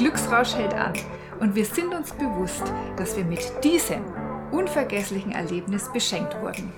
Glücksrausch hält an und wir sind uns bewusst, dass wir mit diesem unvergesslichen Erlebnis beschenkt wurden.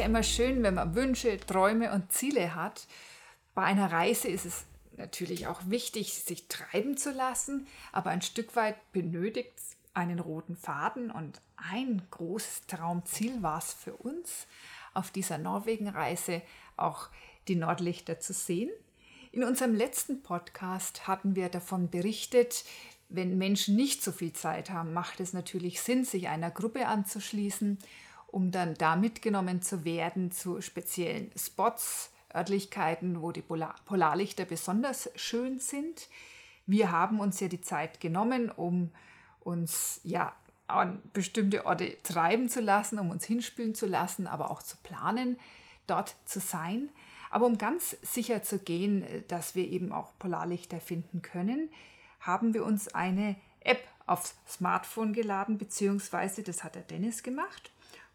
Ja immer schön, wenn man Wünsche, Träume und Ziele hat. Bei einer Reise ist es natürlich auch wichtig, sich treiben zu lassen, aber ein Stück weit benötigt es einen roten Faden und ein großes Traumziel war es für uns, auf dieser Norwegen-Reise auch die Nordlichter zu sehen. In unserem letzten Podcast hatten wir davon berichtet, wenn Menschen nicht so viel Zeit haben, macht es natürlich Sinn, sich einer Gruppe anzuschließen um dann da mitgenommen zu werden zu speziellen Spots, Örtlichkeiten, wo die Polar Polarlichter besonders schön sind. Wir haben uns ja die Zeit genommen, um uns ja an bestimmte Orte treiben zu lassen, um uns hinspülen zu lassen, aber auch zu planen, dort zu sein. Aber um ganz sicher zu gehen, dass wir eben auch Polarlichter finden können, haben wir uns eine App aufs Smartphone geladen, beziehungsweise das hat der Dennis gemacht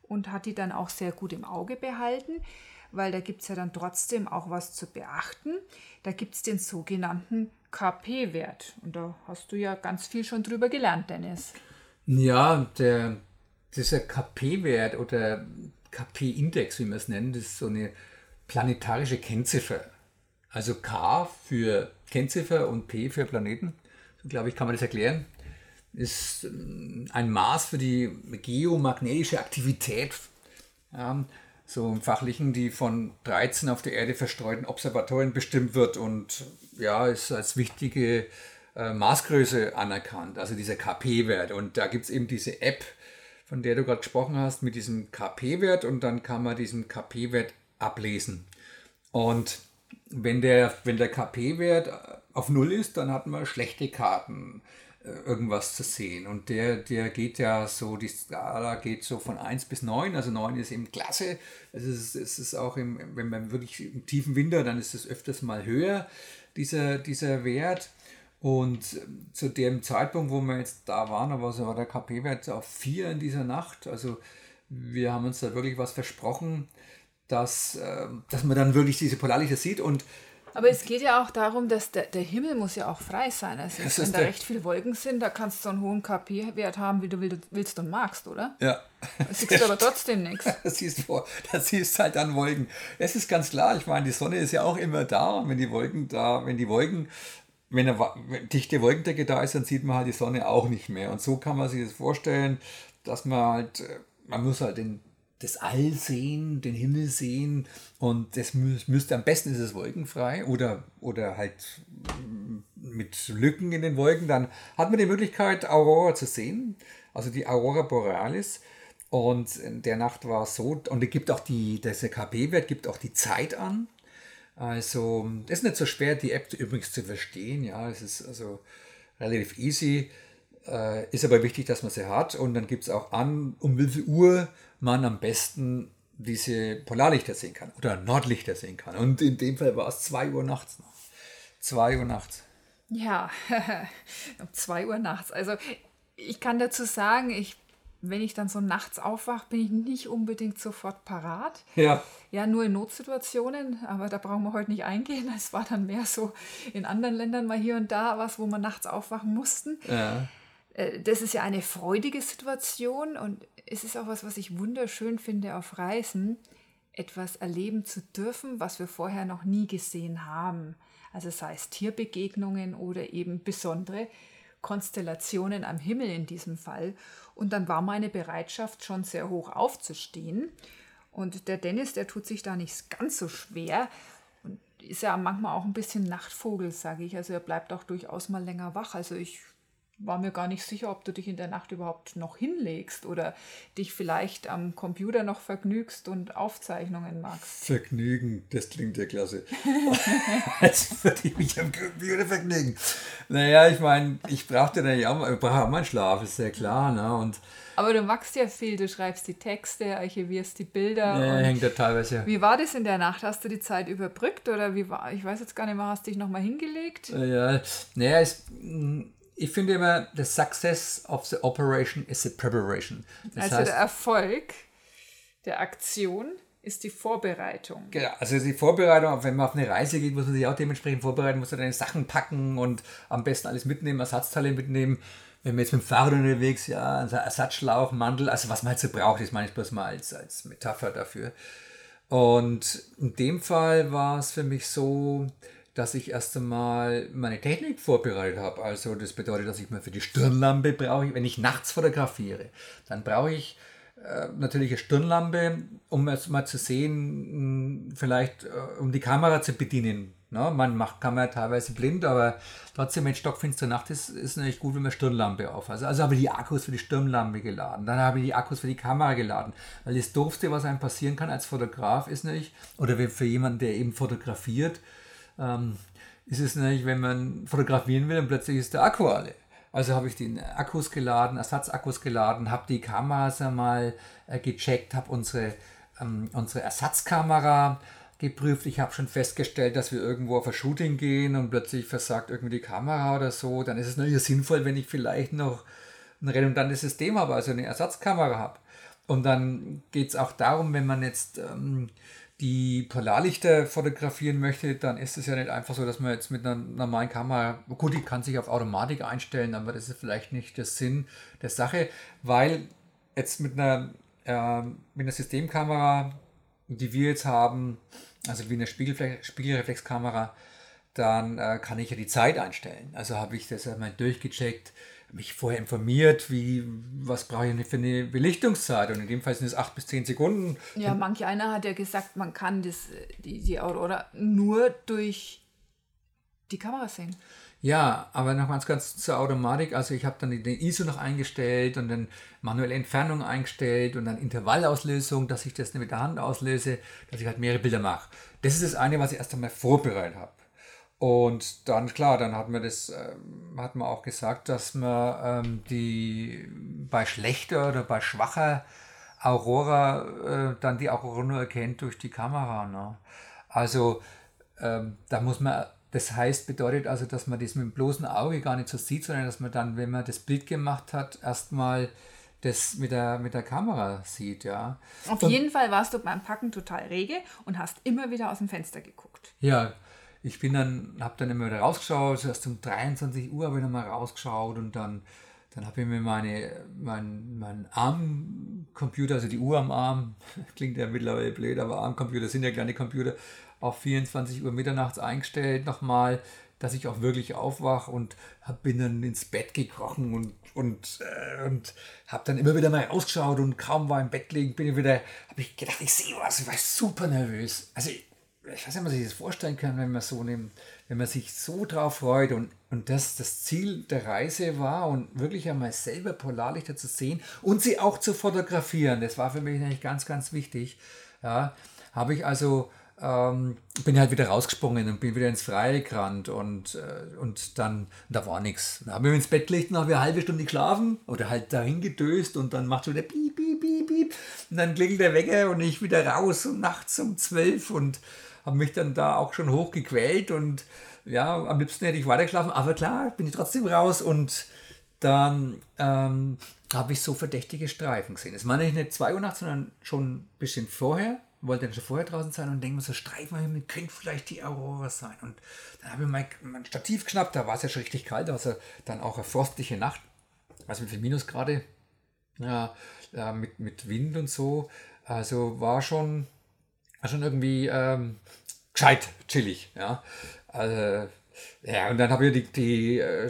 und hat die dann auch sehr gut im Auge behalten, weil da gibt es ja dann trotzdem auch was zu beachten. Da gibt es den sogenannten KP-Wert. Und da hast du ja ganz viel schon drüber gelernt, Dennis. Ja, der, dieser KP-Wert oder KP-Index, wie man es nennt, ist so eine planetarische Kennziffer. Also K für Kennziffer und P für Planeten. So glaube ich, kann man das erklären ist ähm, ein Maß für die geomagnetische Aktivität, ja, so im Fachlichen, die von 13 auf der Erde verstreuten Observatorien bestimmt wird und ja, ist als wichtige äh, Maßgröße anerkannt, also dieser KP-Wert. Und da gibt es eben diese App, von der du gerade gesprochen hast, mit diesem KP-Wert und dann kann man diesen KP-Wert ablesen. Und wenn der, wenn der KP-Wert auf Null ist, dann hat man schlechte Karten irgendwas zu sehen. Und der, der geht ja so, die Skala geht so von 1 bis 9, also 9 ist eben klasse. Es ist, es ist auch, im, wenn man wirklich im tiefen Winter, dann ist es öfters mal höher, dieser, dieser Wert. Und zu dem Zeitpunkt, wo wir jetzt da waren, da war der KP-Wert auf 4 in dieser Nacht. Also wir haben uns da wirklich was versprochen, dass, äh, dass man dann wirklich diese Polarlichter sieht. Und aber es geht ja auch darum, dass der, der Himmel muss ja auch frei sein. Also das wenn da recht viele Wolken sind, da kannst du so einen hohen KP-Wert haben, wie du willst und magst, oder? Ja. Da siehst du aber trotzdem nichts. Das siehst du, das siehst halt dann Wolken. Es ist ganz klar, ich meine, die Sonne ist ja auch immer da und wenn die Wolken da, wenn die Wolken wenn eine dichte Wolkendecke da ist, dann sieht man halt die Sonne auch nicht mehr. Und so kann man sich das vorstellen, dass man halt, äh, man muss halt den das All sehen, den Himmel sehen und das müsste am besten ist es wolkenfrei oder, oder halt mit Lücken in den Wolken, dann hat man die Möglichkeit, Aurora zu sehen, also die Aurora Borealis. Und in der Nacht war es so, und es gibt auch die, der KP-Wert gibt auch die Zeit an. Also, es ist nicht so schwer, die App übrigens zu verstehen. Ja, es ist also relativ easy. Äh, ist aber wichtig, dass man sie hat. Und dann gibt es auch an, um wie viel Uhr man am besten diese Polarlichter sehen kann oder Nordlichter sehen kann. Und in dem Fall war es 2 Uhr nachts noch. 2 Uhr nachts. Ja, um 2 Uhr nachts. Also ich kann dazu sagen, ich, wenn ich dann so nachts aufwache, bin ich nicht unbedingt sofort parat. Ja. Ja, nur in Notsituationen, aber da brauchen wir heute nicht eingehen. Es war dann mehr so in anderen Ländern mal hier und da was, wo man nachts aufwachen mussten. Ja. Äh, das ist ja eine freudige Situation und es ist auch was, was ich wunderschön finde auf Reisen, etwas erleben zu dürfen, was wir vorher noch nie gesehen haben. Also sei es Tierbegegnungen oder eben besondere Konstellationen am Himmel in diesem Fall. Und dann war meine Bereitschaft schon sehr hoch aufzustehen. Und der Dennis, der tut sich da nicht ganz so schwer und ist ja manchmal auch ein bisschen Nachtvogel, sage ich. Also er bleibt auch durchaus mal länger wach. Also ich war mir gar nicht sicher, ob du dich in der Nacht überhaupt noch hinlegst oder dich vielleicht am Computer noch vergnügst und Aufzeichnungen machst. Vergnügen, das klingt ja klasse. Als würde ich mich am Computer vergnügen. Naja, ich meine, ich brauchte dann ja auch, brauche auch meinen Schlaf, ist ja klar. Ne? Und aber du machst ja viel, du schreibst die Texte, archivierst die Bilder. Ja, hängt da teilweise. Wie war das in der Nacht? Hast du die Zeit überbrückt oder wie war, ich weiß jetzt gar nicht mehr, hast du dich nochmal hingelegt? Ja, naja, es, ich finde immer, the success of the operation is the preparation. Das also heißt, der Erfolg der Aktion ist die Vorbereitung. Genau, also die Vorbereitung, wenn man auf eine Reise geht, muss man sich auch dementsprechend vorbereiten, muss man seine Sachen packen und am besten alles mitnehmen, Ersatzteile mitnehmen. Wenn man jetzt mit dem Fahrrad unterwegs, ja, ein Ersatzschlauch, Mantel, also was man halt so braucht, das meine ich bloß mal als, als Metapher dafür. Und in dem Fall war es für mich so, dass ich erst einmal meine Technik vorbereitet habe. Also das bedeutet, dass ich mal für die Stirnlampe brauche, wenn ich nachts fotografiere, dann brauche ich äh, natürlich eine Stirnlampe, um es mal zu sehen, vielleicht äh, um die Kamera zu bedienen. Ne? Man macht Kamera teilweise blind, aber trotzdem, wenn stockfinstere Nacht ist, ist es natürlich gut, wenn man Stirnlampe auf. Also, also habe ich die Akkus für die Stirnlampe geladen. Dann habe ich die Akkus für die Kamera geladen. Weil das Doofste, was einem passieren kann als Fotograf, ist nicht, oder für jemanden, der eben fotografiert, ähm, ist es natürlich, wenn man fotografieren will und plötzlich ist der Akku alle. Also habe ich den Akkus geladen, Ersatzakkus geladen, habe die Kameras einmal äh, gecheckt, habe unsere, ähm, unsere Ersatzkamera geprüft. Ich habe schon festgestellt, dass wir irgendwo auf ein Shooting gehen und plötzlich versagt irgendwie die Kamera oder so. Dann ist es natürlich sinnvoll, wenn ich vielleicht noch ein redundantes System habe, also eine Ersatzkamera habe. Und dann geht es auch darum, wenn man jetzt ähm, die Polarlichter fotografieren möchte, dann ist es ja nicht einfach so, dass man jetzt mit einer normalen Kamera, gut, die kann sich auf Automatik einstellen, aber das ist vielleicht nicht der Sinn der Sache, weil jetzt mit einer, äh, mit einer Systemkamera, die wir jetzt haben, also wie eine Spiegelreflexkamera, dann äh, kann ich ja die Zeit einstellen. Also habe ich das einmal durchgecheckt, mich vorher informiert, wie, was brauche ich für eine Belichtungszeit. Und in dem Fall sind es acht bis zehn Sekunden. Ja, manch einer hat ja gesagt, man kann das, die, die Aurora nur durch die Kamera sehen. Ja, aber noch ganz ganz zur Automatik. Also ich habe dann den ISO noch eingestellt und dann manuelle Entfernung eingestellt und dann Intervallauslösung, dass ich das mit der Hand auslöse, dass ich halt mehrere Bilder mache. Das ist das eine, was ich erst einmal vorbereitet habe. Und dann, klar, dann hat man das, äh, hat man auch gesagt, dass man ähm, die bei schlechter oder bei schwacher Aurora äh, dann die Aurora nur erkennt durch die Kamera. Ne? Also ähm, da muss man, das heißt, bedeutet also, dass man das mit dem bloßen Auge gar nicht so sieht, sondern dass man dann, wenn man das Bild gemacht hat, erstmal das mit der, mit der Kamera sieht, ja. Auf und, jeden Fall warst du beim Packen total rege und hast immer wieder aus dem Fenster geguckt. Ja, ich bin dann, habe dann immer wieder rausgeschaut, erst um 23 Uhr habe ich nochmal rausgeschaut und dann, dann habe ich mir meine, mein, mein Armcomputer, also die Uhr am Arm, klingt ja mittlerweile blöd, aber Armcomputer sind ja kleine Computer, auf 24 Uhr mitternachts eingestellt nochmal, dass ich auch wirklich aufwache und hab, bin dann ins Bett gekrochen und, und, äh, und habe dann immer wieder mal rausgeschaut und kaum war im Bett liegen, bin ich wieder, habe ich gedacht, ich sehe was, ich war super nervös. Also ich, ich weiß nicht, ob man sich das vorstellen kann, wenn man so nimmt, wenn man sich so drauf freut und, und das das Ziel der Reise war und wirklich einmal selber Polarlichter zu sehen und sie auch zu fotografieren. Das war für mich eigentlich ganz, ganz wichtig. Ja, habe ich also ähm, bin halt wieder rausgesprungen und bin wieder ins Freie gerannt und, äh, und dann, da war nichts. Dann haben wir ins Bett gelegt und haben wir eine halbe Stunde geschlafen oder halt dahin gedöst und dann macht so der piep, piep, piep, piep und dann klingelt der Wecker und ich wieder raus und nachts um zwölf und habe mich dann da auch schon hochgequält und ja, am liebsten hätte ich weitergeschlafen, aber klar, bin ich trotzdem raus und dann ähm, habe ich so verdächtige Streifen gesehen. Es war nicht 2 Uhr nachts, sondern schon ein bisschen vorher. Wollte dann schon vorher draußen sein und denke mir so, Streifen könnte vielleicht die Aurora sein. Und dann habe ich mein, mein Stativ geschnappt, da war es ja schon richtig kalt, also dann auch eine frostliche Nacht, also mit viel Minusgrade, ja, mit, mit Wind und so. Also war schon schon irgendwie ähm, gescheit, chillig. Ja, also, ja und dann habe ich die, die, äh,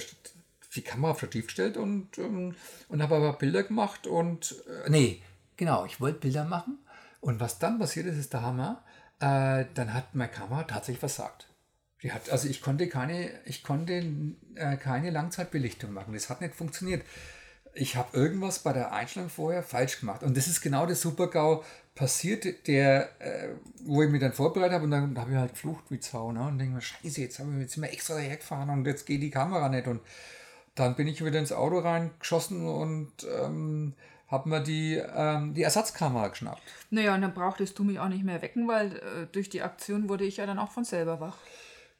die Kamera auf Stativ gestellt und, ähm, und habe aber Bilder gemacht und, äh, nee, genau, ich wollte Bilder machen und was dann passiert ist, ist der Hammer. Äh, dann hat meine Kamera tatsächlich versagt. Die hat, also ich konnte keine, ich konnte äh, keine Langzeitbelichtung machen. Das hat nicht funktioniert. Ich habe irgendwas bei der Einstellung vorher falsch gemacht. Und das ist genau der Super-GAU passiert, der, äh, wo ich mich dann vorbereitet habe und dann habe ich halt geflucht wie Zau. Ne? Und denke mir, scheiße, jetzt, habe ich, jetzt wir extra daher gefahren und jetzt geht die Kamera nicht. Und dann bin ich wieder ins Auto reingeschossen und ähm, habe mir die, ähm, die Ersatzkamera geschnappt. Naja, und dann brauchtest du mich auch nicht mehr wecken, weil äh, durch die Aktion wurde ich ja dann auch von selber wach.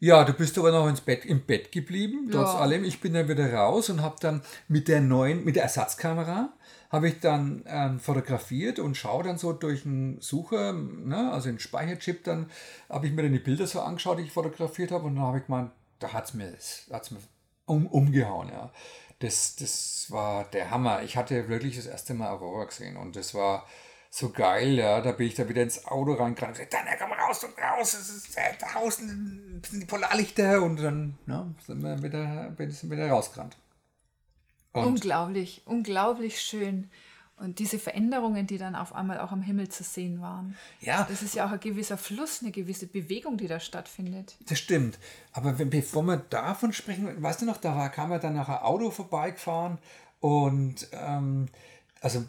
Ja, du bist aber noch ins Bett, im Bett geblieben, trotz Ja. allem. Ich bin dann wieder raus und habe dann mit der neuen, mit der Ersatzkamera, habe ich dann ähm, fotografiert und schaue dann so durch einen Sucher, ne, also den Speicherchip, dann habe ich mir dann die Bilder so angeschaut, die ich fotografiert habe und dann habe ich gemeint, da hat es mir, hat's mir um, umgehauen, ja. Das, das war der Hammer. Ich hatte wirklich das erste Mal Aurora gesehen und das war so geil, ja. Da bin ich da wieder ins Auto reingerannt und gesagt, dann komm raus und raus, es ist äh, draußen sind die Polarlichter und dann ne, sind wir wieder, ich wieder rausgerannt. Und Unglaublich, unglaublich schön. Und diese Veränderungen, die dann auf einmal auch am Himmel zu sehen waren. ja, Das ist ja auch ein gewisser Fluss, eine gewisse Bewegung, die da stattfindet. Das stimmt. Aber wenn, bevor wir davon sprechen, weißt du noch, da war, kam ja dann nachher Auto vorbeigefahren und ähm, also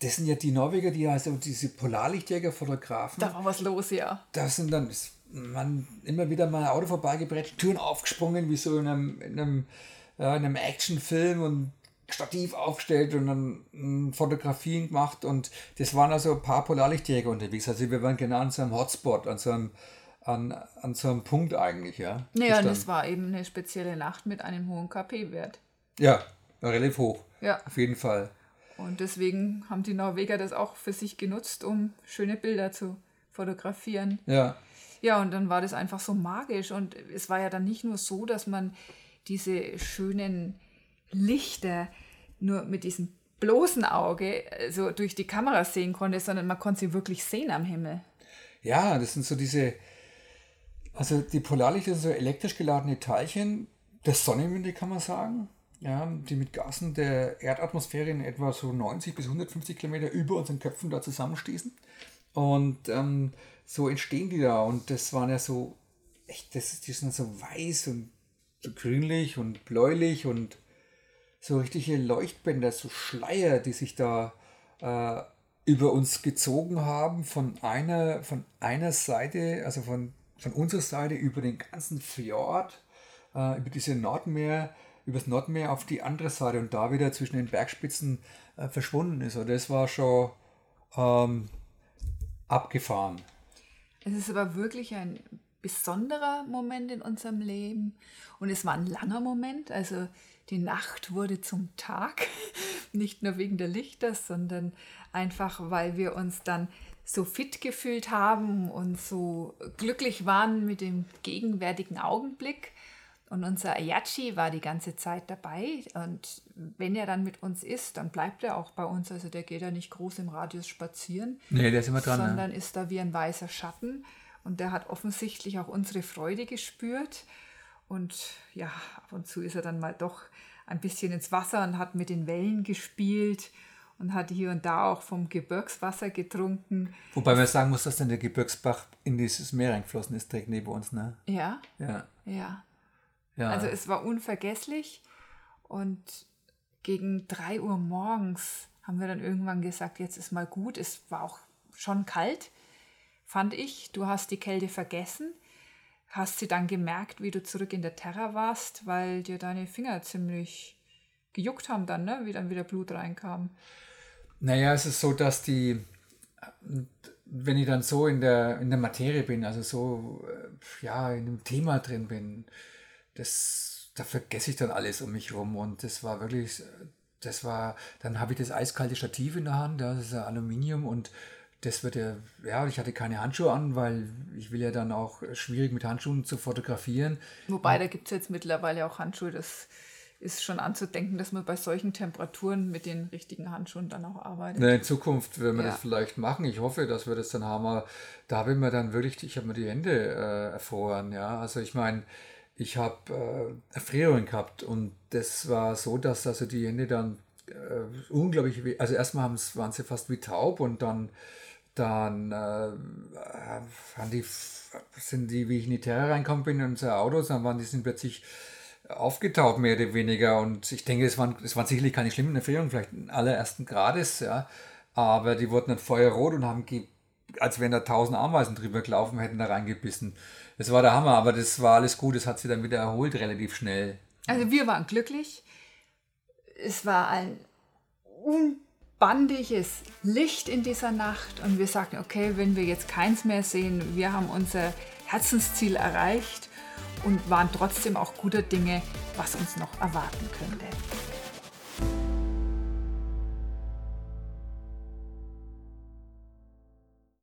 das sind ja die Norweger, die also diese Polarlichtjäger fotografen. Da war was los, ja. Da sind dann ist man immer wieder mal ein Auto vorbeigebrettert, Türen aufgesprungen, wie so in einem, in einem, ja, in einem Actionfilm und Stativ aufgestellt und dann mm, Fotografien gemacht und das waren also ein paar Polarlichtjäger unterwegs. Also wir waren genau an so einem Hotspot, an so einem, an, an so einem Punkt eigentlich, ja. Naja, und es war eben eine spezielle Nacht mit einem hohen KP-Wert. Ja, relativ hoch. Ja. Auf jeden Fall. Und deswegen haben die Norweger das auch für sich genutzt, um schöne Bilder zu fotografieren. Ja. Ja, und dann war das einfach so magisch. Und es war ja dann nicht nur so, dass man diese schönen Lichter nur mit diesem bloßen Auge äh, so durch die Kamera sehen konnte, sondern man konnte sie wirklich sehen am Himmel. Ja, das sind so diese, also die Polarlichter sind so elektrisch geladene Teilchen der Sonnenwinde, kann man sagen. Ja, die mit Gasen der Erdatmosphäre in etwa so 90 bis 150 Kilometer über unseren Köpfen da zusammenstießen. Und ähm, so entstehen die da. Und das waren ja so, echt, das, die sind so weiß und so grünlich und bläulich und so richtige Leuchtbänder, so Schleier, die sich da äh, über uns gezogen haben von einer, von einer Seite, also von, von unserer Seite über den ganzen Fjord, äh, über diese Nordmeer, übers Nordmeer auf die andere Seite und da wieder zwischen den Bergspitzen äh, verschwunden ist. Und das war schon ähm, abgefahren. Es ist aber wirklich ein besonderer Moment in unserem Leben und es war ein langer Moment. Also die Nacht wurde zum Tag, nicht nur wegen der Lichter, sondern einfach, weil wir uns dann so fit gefühlt haben und so glücklich waren mit dem gegenwärtigen Augenblick. Und unser Ayachi war die ganze Zeit dabei. Und wenn er dann mit uns ist, dann bleibt er auch bei uns. Also der geht ja nicht groß im Radius spazieren Nee, der ist immer dran. Sondern ist da wie ein weißer Schatten. Und der hat offensichtlich auch unsere Freude gespürt. Und ja, ab und zu ist er dann mal doch ein bisschen ins Wasser und hat mit den Wellen gespielt und hat hier und da auch vom Gebirgswasser getrunken. Wobei man sagen muss, dass dann der Gebirgsbach in dieses Meer reingeflossen ist, direkt neben uns. Ne? Ja, Ja. ja. Ja. Also es war unvergesslich. Und gegen 3 Uhr morgens haben wir dann irgendwann gesagt, jetzt ist mal gut. Es war auch schon kalt, fand ich. Du hast die Kälte vergessen. Hast sie dann gemerkt, wie du zurück in der Terra warst, weil dir deine Finger ziemlich gejuckt haben dann, ne? wie dann wieder Blut reinkam. Naja, es ist so, dass die, wenn ich dann so in der, in der Materie bin, also so, äh, ja, in dem Thema drin bin, das, da vergesse ich dann alles um mich rum und das war wirklich, das war, dann habe ich das eiskalte Stativ in der Hand, das ist ja Aluminium und das wird ja, ja, ich hatte keine Handschuhe an, weil ich will ja dann auch schwierig mit Handschuhen zu fotografieren. Wobei, da gibt es jetzt mittlerweile auch Handschuhe. Das ist schon anzudenken, dass man bei solchen Temperaturen mit den richtigen Handschuhen dann auch arbeitet. In Zukunft werden wir Ja. das vielleicht machen. Ich hoffe, dass wir das dann haben. Aber da habe ich mir dann wirklich, ich habe mir die Hände äh, erfroren. Ja, also ich meine, ich habe äh, Erfrierungen gehabt und das war so, dass also die Hände dann äh, unglaublich, also erstmal waren sie fast wie taub und dann dann äh, die, sind die, wie ich in die Terre reinkommen bin, in unser Autos, dann waren die sind plötzlich aufgetaucht, mehr oder weniger. Und ich denke, es waren, es waren sicherlich keine schlimmen Erfahrungen, vielleicht in allerersten Grades, ja. Aber die wurden dann feuerrot und haben, als wenn da tausend Ameisen drüber gelaufen hätten, da reingebissen. Das war der Hammer, aber das war alles gut, das hat sich dann wieder erholt, relativ schnell. Also wir waren glücklich. Es war ein unbandiges Licht in dieser Nacht und wir sagten, okay, wenn wir jetzt keins mehr sehen, wir haben unser Herzensziel erreicht und waren trotzdem auch guter Dinge, was uns noch erwarten könnte.